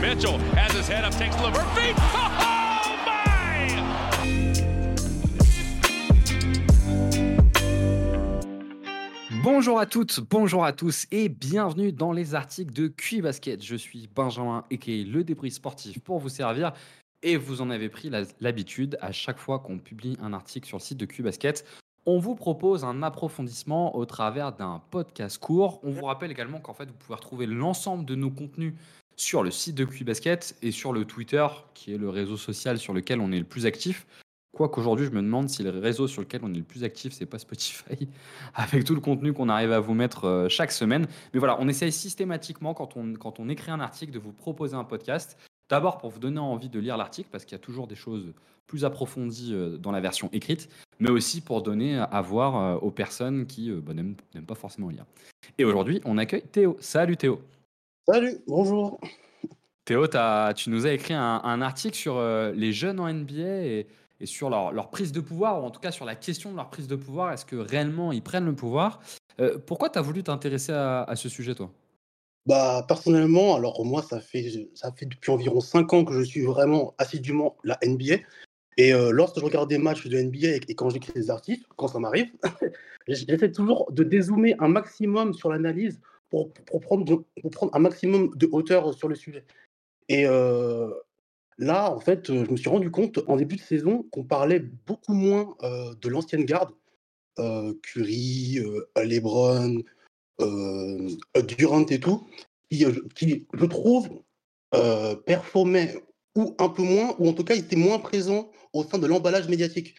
Mitchell has his head up, takes feet. Oh my! Bonjour à toutes, bonjour à tous et bienvenue dans les articles de QI Basket. Je suis Benjamin et le débris sportif pour vous servir et vous en avez pris l'habitude à chaque fois qu'on publie un article sur le site de QI Basket. On vous propose un approfondissement au travers d'un podcast court. On vous rappelle également qu'en fait vous pouvez retrouver l'ensemble de nos contenus sur le site de QI Basket et sur le Twitter qui est le réseau social sur lequel on est le plus actif. Quoiqu'aujourd'hui, je me demande si le réseau sur lequel on est le plus actif, c'est pas Spotify, avec tout le contenu qu'on arrive à vous mettre euh, chaque semaine. Mais voilà, on essaye systématiquement, quand on, quand on écrit un article, de vous proposer un podcast. D'abord pour vous donner envie de lire l'article, parce qu'il y a toujours des choses plus approfondies euh, dans la version écrite, mais aussi pour donner à voir euh, aux personnes qui bah, n'aiment pas forcément lire. Et aujourd'hui, on accueille Théo. Salut Théo. Salut, bonjour. Théo, tu nous as écrit un, un article sur euh, les jeunes en NBA et, et sur leur, leur prise de pouvoir, ou en tout cas sur la question de leur prise de pouvoir. Est-ce que réellement ils prennent le pouvoir? Euh, Pourquoi tu as voulu t'intéresser à, à ce sujet, toi? Bah personnellement, alors moi ça fait ça fait depuis environ 5 ans que je suis vraiment assidûment la NBA. Et euh, lorsque je regarde des matchs de NBA et, quand j'écris des articles, quand ça m'arrive, j'essaie toujours de dézoomer un maximum sur l'analyse pour, prendre, un maximum de hauteur sur le sujet. Et euh, là, en fait, je me suis rendu compte en début de saison qu'on parlait beaucoup moins euh, de l'ancienne garde, euh, Curry, euh, LeBron, euh, Durant et tout, qui, euh, qui je trouve, euh, performait ou un peu moins, ou en tout cas était moins présent au sein de l'emballage médiatique.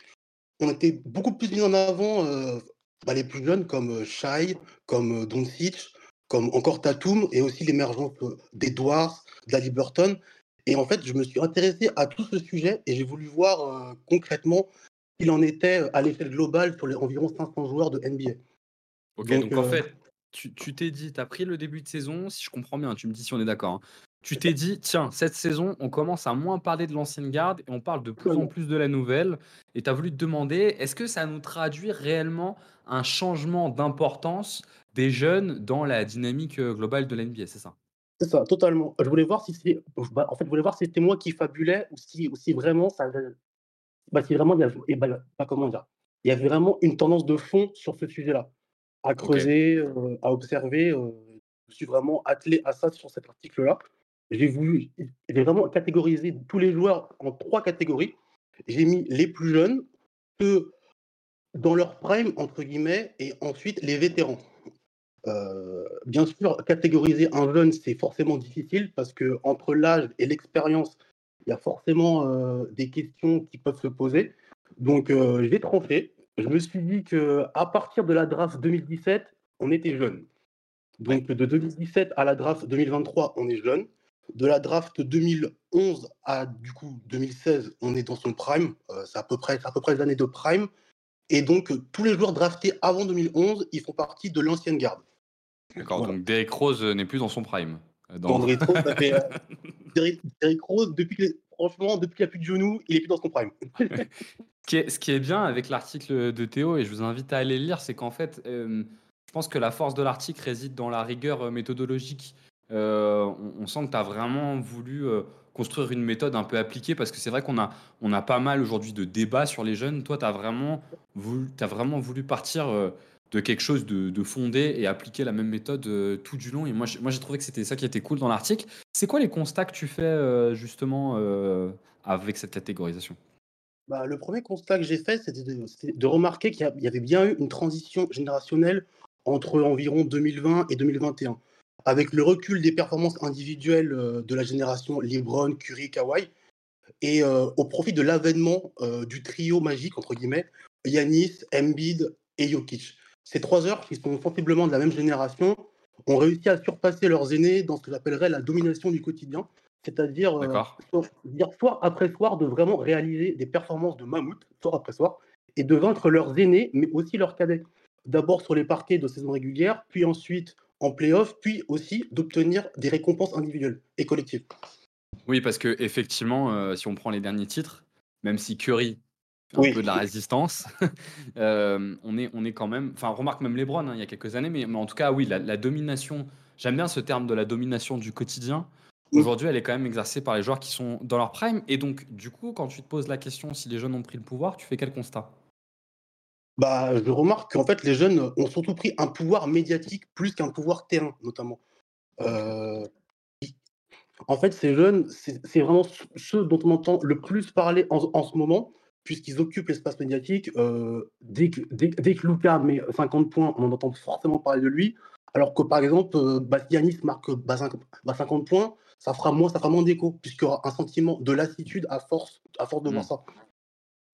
On était beaucoup plus mis en avant euh, bah, les plus jeunes comme euh, Shai, comme euh, Doncic, comme encore Tatum, et aussi l'émergence d'Edwards, d'Aliburton. Et en fait, je me suis intéressé à tout ce sujet et j'ai voulu voir euh, concrètement il en était à l'échelle globale sur les environ 500 joueurs de NBA. Ok, Donc, donc, en fait, tu tu t'es dit, tu as pris le début de saison, si je comprends bien, tu me dis si on est d'accord. hein. Tu t'es dit, tiens, cette saison, on commence à moins parler de l'ancienne garde et on parle de plus en plus de la nouvelle. Et tu as voulu te demander, est-ce que ça nous traduit réellement un changement d'importance des jeunes dans la dynamique euh, globale de l'NBA, c'est ça? C'est ça, totalement. Je voulais voir si c'est, bah, en fait, je voulais voir si c'était moi qui fabulais ou si, ou si vraiment ça, bah, si vraiment il y avait, et bah, comment dire, il y avait vraiment une tendance de fond sur ce sujet-là, à creuser, euh, à observer. euh, je suis vraiment attelé à ça sur cet article-là. J'ai voulu, vraiment catégorisé tous les joueurs en trois catégories. J'ai mis les plus jeunes, ceux dans leur prime entre guillemets, et ensuite les vétérans. Euh, bien sûr, catégoriser un jeune, c'est forcément difficile parce que entre l'âge et l'expérience, il y a forcément euh, des questions qui peuvent se poser. Donc, euh, j'ai tranché. Je me suis dit que à partir de la draft 2017, on était jeune. Donc, de 2017 à la draft 2023, on est jeune. De la draft 2011 à du coup 2016, on est dans son prime. Euh, c'est à peu près, à peu près les années de prime. Et donc, euh, tous les joueurs draftés avant 2011, ils font partie de l'ancienne garde. D'accord, Voilà. donc Derrick Rose euh, n'est plus dans son prime. Dans Dans... le rétro, ça fait, euh, Derrick, Derrick Rose, depuis que- franchement, depuis qu'il n'y a plus de genoux, il est plus dans son prime. Ce qui est, ce qui est bien avec l'article de Théo, et je vous invite à aller le lire, c'est qu'en fait, euh, je pense que la force de l'article réside dans la rigueur euh, méthodologique. Euh, on, sent que tu as vraiment voulu euh, construire une méthode un peu appliquée, parce que c'est vrai qu'on a, on a pas mal aujourd'hui de débats sur les jeunes. Toi, tu as vraiment voulu, vraiment voulu partir euh, de quelque chose de, fondé et appliquer la même méthode tout du long. Et moi, j'ai- trouvé que c'était ça qui était cool dans l'article. C'est quoi les constats que tu fais justement avec cette catégorisation? Bah, le premier constat que j'ai fait, c'était de, remarquer qu'il y avait bien eu une transition générationnelle entre environ 2020 et 2021. Avec le recul des performances individuelles euh, de la génération LeBron, Curry, Kawhi, et euh, au profit de l'avènement euh, du trio magique, entre guillemets, Yanis, Embiid et Jokic. Ces trois heures, qui sont sensiblement de la même génération, ont réussi à surpasser leurs aînés dans ce que j'appellerais la domination du quotidien, c'est-à-dire euh, soir après soir de vraiment réaliser des performances de mammouth, soir après soir, et de vaincre leurs aînés, mais aussi leurs cadets. D'abord sur les parquets de saison régulière, puis ensuite en playoff, puis aussi d'obtenir des récompenses individuelles et collectives. Oui, parce que effectivement, euh, si on prend les derniers titres, même si Curry fait un Oui. peu de la résistance, euh, on, est, on est quand même. Enfin, remarque même LeBron hein, il y a quelques années, mais, mais en tout cas, oui, la, la domination. J'aime bien ce terme de la domination du quotidien. aujourd'hui, elle est quand même exercée par les joueurs qui sont dans leur prime. Et donc, du coup, quand tu te poses la question si les jeunes ont pris le pouvoir, tu fais quel constat? Bah, je remarque qu'en fait, les jeunes ont surtout pris un pouvoir médiatique plus qu'un pouvoir terrain, notamment. Euh, en fait, ces jeunes, c'est vraiment ceux dont on entend le plus parler en, ce moment, puisqu'ils occupent l'espace médiatique. Euh, dès, que, dès, que Lucas met 50 points, on en entend forcément parler de lui. Alors que par exemple, euh, Bastianis marque 50 bah, bah, points, ça fera moins, ça fera moins d'écho, puisqu'il y aura un sentiment de lassitude à force, à force de voir mmh. ça.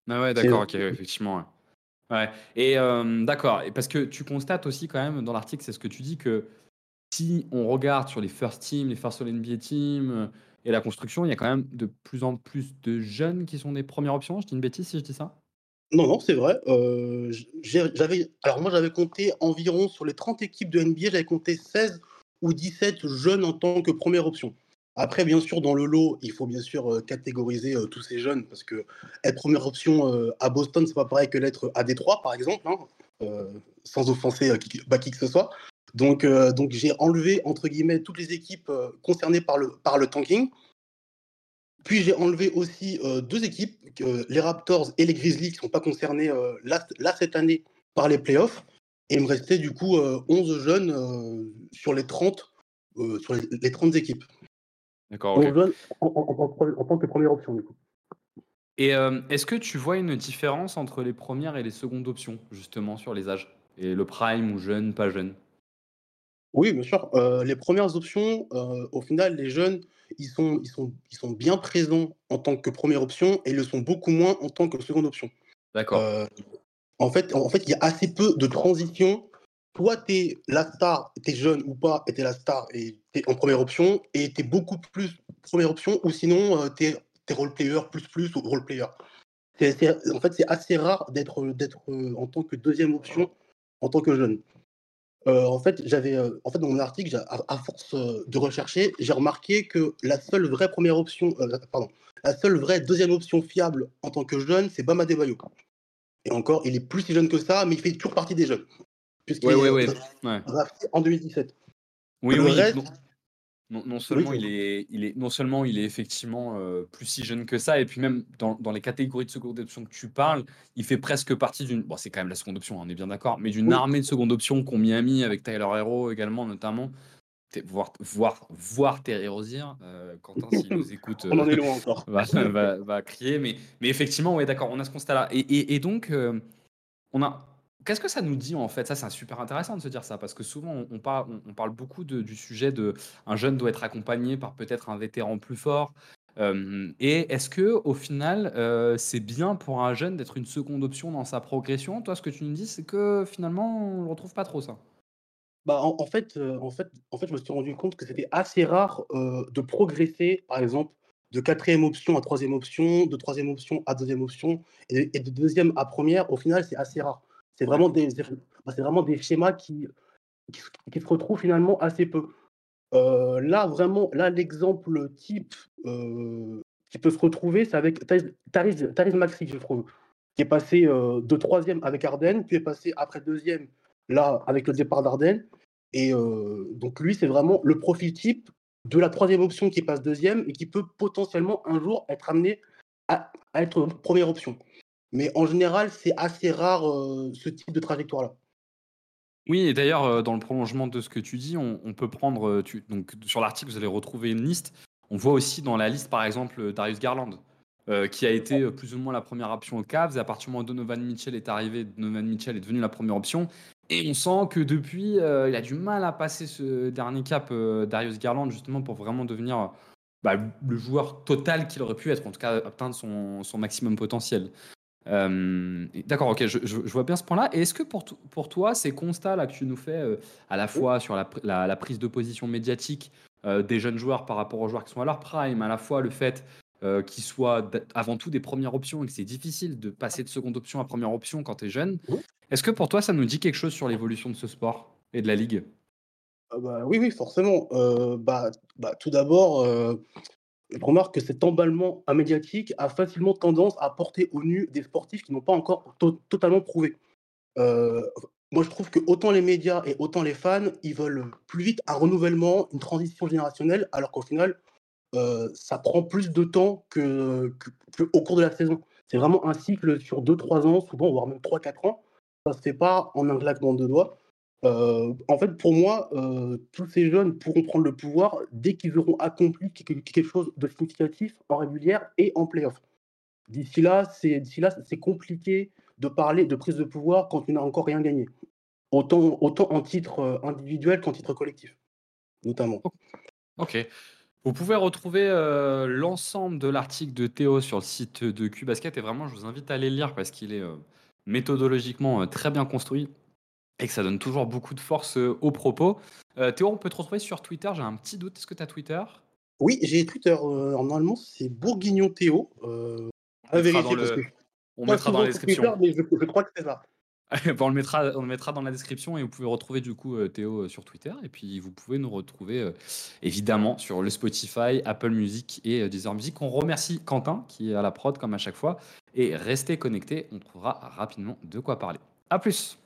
Ah ouais, d'accord, ok, effectivement. Ouais. Et d'accord. Et parce que tu constates aussi quand même dans l'article, c'est ce que tu dis que si on regarde sur les first teams, les first all NBA teams et la construction, il y a quand même de plus en plus de jeunes qui sont des premières options. Je dis une bêtise si je dis ça? Non, non, c'est vrai. j'avais, alors moi, j'avais compté environ sur les 30 équipes de NBA, j'avais compté 16 ou 17 jeunes en tant que première option. Après, bien sûr, dans le lot, il faut bien sûr euh, catégoriser euh, tous ces jeunes parce que être première option euh, à Boston, c'est pas pareil que l'être à Détroit, par exemple, hein, sans offenser qui, bah, qui, que ce soit. Donc, donc j'ai enlevé entre guillemets toutes les équipes concernées par le, par le tanking. Puis j'ai enlevé aussi deux équipes, les Raptors et les Grizzlies, qui ne sont pas concernés là, là, cette année par les playoffs. Et il me restait du coup 11 jeunes sur les 30, sur les, les 30 équipes. D'accord, ok. en, tant que première option, du coup. Et euh, est-ce que tu vois une différence entre les premières et les secondes options, justement, sur les âges? Et le prime ou jeune, pas jeune? Oui, bien sûr. Euh, les premières options, euh, au final, les jeunes, ils sont, ils, sont, ils sont bien présents en tant que première option et le sont beaucoup moins en tant que seconde option. D'accord. en, fait, en fait, il y a assez peu de transition toi, tu es la star, tu es jeune ou pas, et tu es la star et tu es en première option, et tu es beaucoup plus première option, ou sinon, euh, tu es, role player plus plus ou role player? en fait, c'est assez rare d'être euh, en tant que deuxième option en tant que jeune. Euh, en fait, j'avais, en fait, dans mon article, à, force de rechercher, j'ai remarqué que la seule vraie première option, pardon, la seule vraie deuxième option fiable en tant que jeune, c'est Bama Debayo. Et encore, il est plus si jeune que ça, mais il fait toujours partie des jeunes puisqu'il oui, est en 2017. Oui, oui. non, seulement il est, il est, non seulement il est effectivement euh, plus si jeune que ça, et puis même dans, dans, les catégories de seconde option que tu parles, il fait presque partie d'une. Bon, c'est quand même la seconde option, hein, on est bien d'accord, mais d'une armée de seconde option qu'ont Miami avec Tyler Hero également, notamment. Voir, voir, voir Terry Rosier, euh, Quentin, s'il nous écoute, on en est loin encore. va, va, va, crier, mais, mais effectivement, ouais, d'accord, on a ce constat-là. Et, et, et donc, euh, on a, Qu'est-ce que ça nous dit en fait? Ça, c'est super intéressant de se dire ça parce que souvent on, parle, beaucoup du sujet de un jeune doit être accompagné par peut-être un vétéran plus fort. et est-ce que au final, c'est bien pour un jeune d'être une seconde option dans sa progression? Toi, ce que tu nous dis, c'est que finalement, on ne retrouve pas trop ça. Bah, en, fait, en, fait, en fait, je me suis rendu compte que c'était assez rare de progresser, par exemple, de quatrième option à troisième option, de troisième option à deuxième option, et de deuxième à première. Au final, c'est assez rare. C'est vraiment des, bah, c'est vraiment des schémas qui, qui, se retrouvent finalement assez peu. Euh, là, vraiment, là, l'exemple type euh, qui peut se retrouver, c'est avec Tariz Maxi, je trouve, qui est passé euh, de troisième avec Ardennes, puis est passé après deuxième, là, avec le départ d'Ardennes. Et donc, lui, c'est vraiment le profil type de la troisième option qui passe deuxième et qui peut potentiellement un jour être amené à être première option. Mais en général, c'est assez rare ce type de trajectoire-là. Oui, et d'ailleurs, dans le prolongement de ce que tu dis, on, peut prendre. donc, sur l'article, vous allez retrouver une liste. On voit aussi dans la liste, par exemple, Darius Garland, qui a été plus ou moins la première option au Cavs. À partir du moment où Donovan Mitchell est arrivé, Donovan Mitchell est devenu la première option. Et on sent que depuis, il a du mal à passer ce dernier cap, Darius Garland, justement, pour vraiment devenir bah, le joueur total qu'il aurait pu être, en tout cas atteindre son maximum potentiel. Euh, d'accord, ok, je, vois bien ce point-là. Et est-ce que pour, pour toi, ces constats-là que tu nous fais euh, à la fois sur la, prise de position médiatique euh, des jeunes joueurs par rapport aux joueurs qui sont à leur prime, à la fois le fait qu'ils soient avant tout des premières options et que c'est difficile de passer de seconde option à première option quand tu es jeune, est-ce que pour toi, ça nous dit quelque chose sur l'évolution de ce sport et de la ligue? Ah bah, Oui, oui, forcément. Bah, bah, tout d'abord, remarque que cet emballement médiatique a facilement tendance à porter au nu des sportifs qui n'ont pas encore totalement prouvé. Euh, moi, je trouve que autant les médias et autant les fans, ils veulent plus vite un renouvellement, une transition générationnelle, alors qu'au final, euh, ça prend plus de temps que, au cours de la saison. C'est vraiment un cycle sur 2-3 ans, souvent, voire même 3-4 ans. Ça ne se fait pas en un claquement de doigts. En fait, pour moi, tous ces jeunes pourront prendre le pouvoir dès qu'ils auront accompli quelque chose de significatif en régulière et en playoff. D'ici là, c'est compliqué de parler de prise de pouvoir quand tu n'as encore rien gagné. Autant, autant en titre individuel qu'en titre collectif, notamment. Ok. Vous pouvez retrouver l'ensemble de l'article de Théo sur le site de QBasket et vraiment, je vous invite à aller le lire parce qu'il est méthodologiquement très bien construit et que ça donne toujours beaucoup de force aux propos. Théo, on peut te retrouver sur Twitter. J'ai un petit doute. Est-ce que tu as Twitter? Oui, j'ai Twitter. normalement, c'est Bourguignon Théo. on mettra dans, on mettra dans la description. mais je, crois que c'est ça. on, le mettra, on le mettra dans la description et vous pouvez retrouver du coup Théo sur Twitter. Et puis vous pouvez nous retrouver évidemment sur le Spotify, Apple Music et Deezer Music. On remercie Quentin qui est à la prod comme à chaque fois. Et restez connectés, on trouvera rapidement de quoi parler. A plus